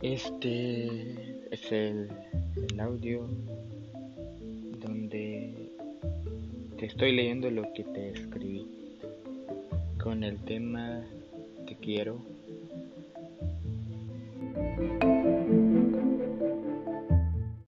Este es el, el, audio donde te estoy leyendo lo que te escribí con el tema Te quiero.